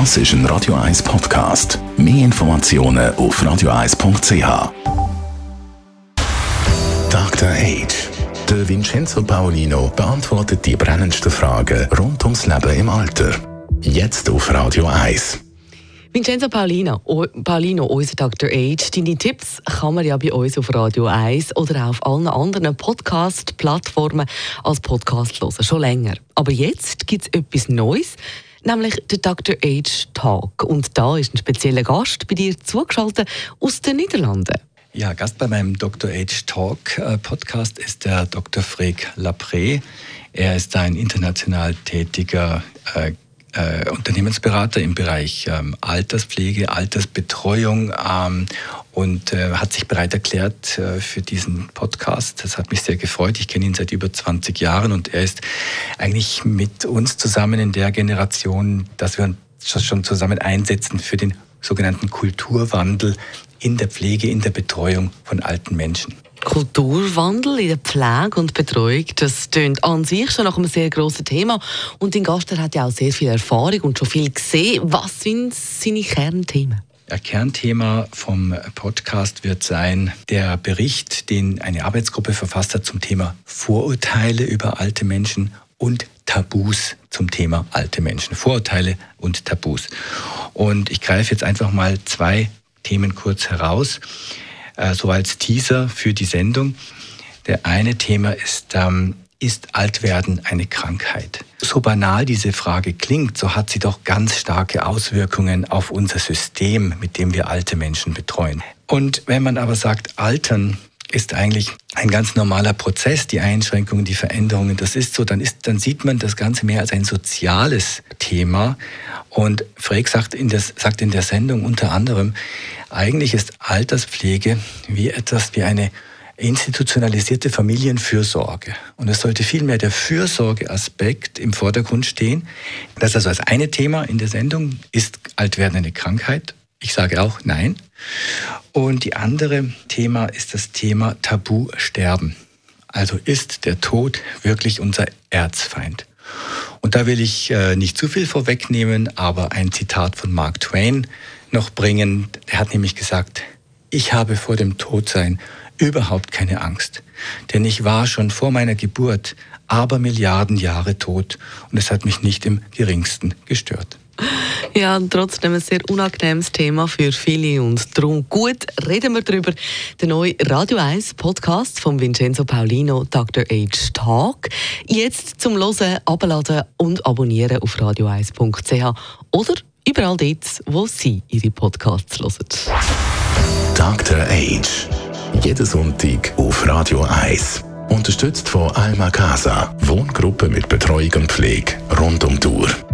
Das ist ein Radio 1 Podcast. Mehr Informationen auf radio1.ch. Dr. Age. Der Vincenzo Paolino beantwortet die brennendsten Fragen rund ums Leben im Alter. Jetzt auf Radio 1. Vincenzo Paulino, Paulino, unser Dr. Age. Deine Tipps kann man ja bei uns auf Radio 1 oder auch auf allen anderen Podcast-Plattformen als Podcast hören, schon länger. Aber jetzt gibt es etwas Neues, nämlich der Dr. Age Talk. Und da ist ein spezieller Gast bei dir zugeschaltet aus den Niederlanden. Ja, Gast bei meinem Dr. Age Talk äh, Podcast ist der Dr. Freek Lapré. Er ist ein international tätiger äh, Unternehmensberater im Bereich ähm, Alterspflege, Altersbetreuung ähm, und äh, hat sich bereit erklärt äh, für diesen Podcast. Das hat mich sehr gefreut. Ich kenne ihn seit über 20 Jahren und er ist eigentlich mit uns zusammen in der Generation, dass wir uns schon zusammen einsetzen für den sogenannten Kulturwandel in der Pflege, in der Betreuung von alten Menschen. Kulturwandel in der Pflege und Betreuung, das klingt an sich schon nach einem sehr grossen Thema. Und dein Gast hat ja auch sehr viel Erfahrung und schon viel gesehen. Was sind seine Kernthemen? Ein Kernthema vom Podcast wird sein der Bericht, den eine Arbeitsgruppe verfasst hat zum Thema Vorurteile über alte Menschen und Tabus zum Thema alte Menschen. Vorurteile und Tabus. Und ich greife jetzt einfach mal zwei Themen kurz heraus äh, so als Teaser für die Sendung. Der eine Thema ist, ähm, ist Altwerden eine Krankheit? So banal diese Frage klingt, so hat sie doch ganz starke Auswirkungen auf unser System, mit dem wir alte Menschen betreuen. Und wenn man aber sagt, Altern ist eigentlich ein ganz normaler Prozess, die Einschränkungen, die Veränderungen, das ist so, dann, ist, dann sieht man das Ganze mehr als ein soziales Thema. Und Freek sagt in, sagt in der Sendung unter anderem, eigentlich ist Alterspflege wie etwas wie eine institutionalisierte Familienfürsorge. Und es sollte vielmehr der Fürsorgeaspekt im Vordergrund stehen. Das also das eine Thema in der Sendung. Ist Altwerden eine Krankheit? Ich sage auch nein. Und die andere Thema ist das Thema Tabu sterben. Also ist der Tod wirklich unser Erzfeind? Und da will ich äh, nicht zu viel vorwegnehmen, aber ein Zitat von Mark Twain noch bringen. Er hat nämlich gesagt, ich habe vor dem Todsein überhaupt keine Angst, denn ich war schon vor meiner Geburt aber Milliarden Jahre tot und es hat mich nicht im geringsten gestört. Ja, trotzdem ein sehr unangenehmes Thema für viele und darum gut reden wir darüber. Der neue Radio 1 Podcast von Vincenzo Paulino, Dr. H. Talk. Jetzt zum Hören, abladen und abonnieren auf radio1.ch oder überall dort, wo Sie Ihre Podcasts hören. Dr. Age. Jeden Sonntag auf Radio 1. Unterstützt von Alma Casa. Wohngruppe mit Betreuung und Pflege rund um die Uhr.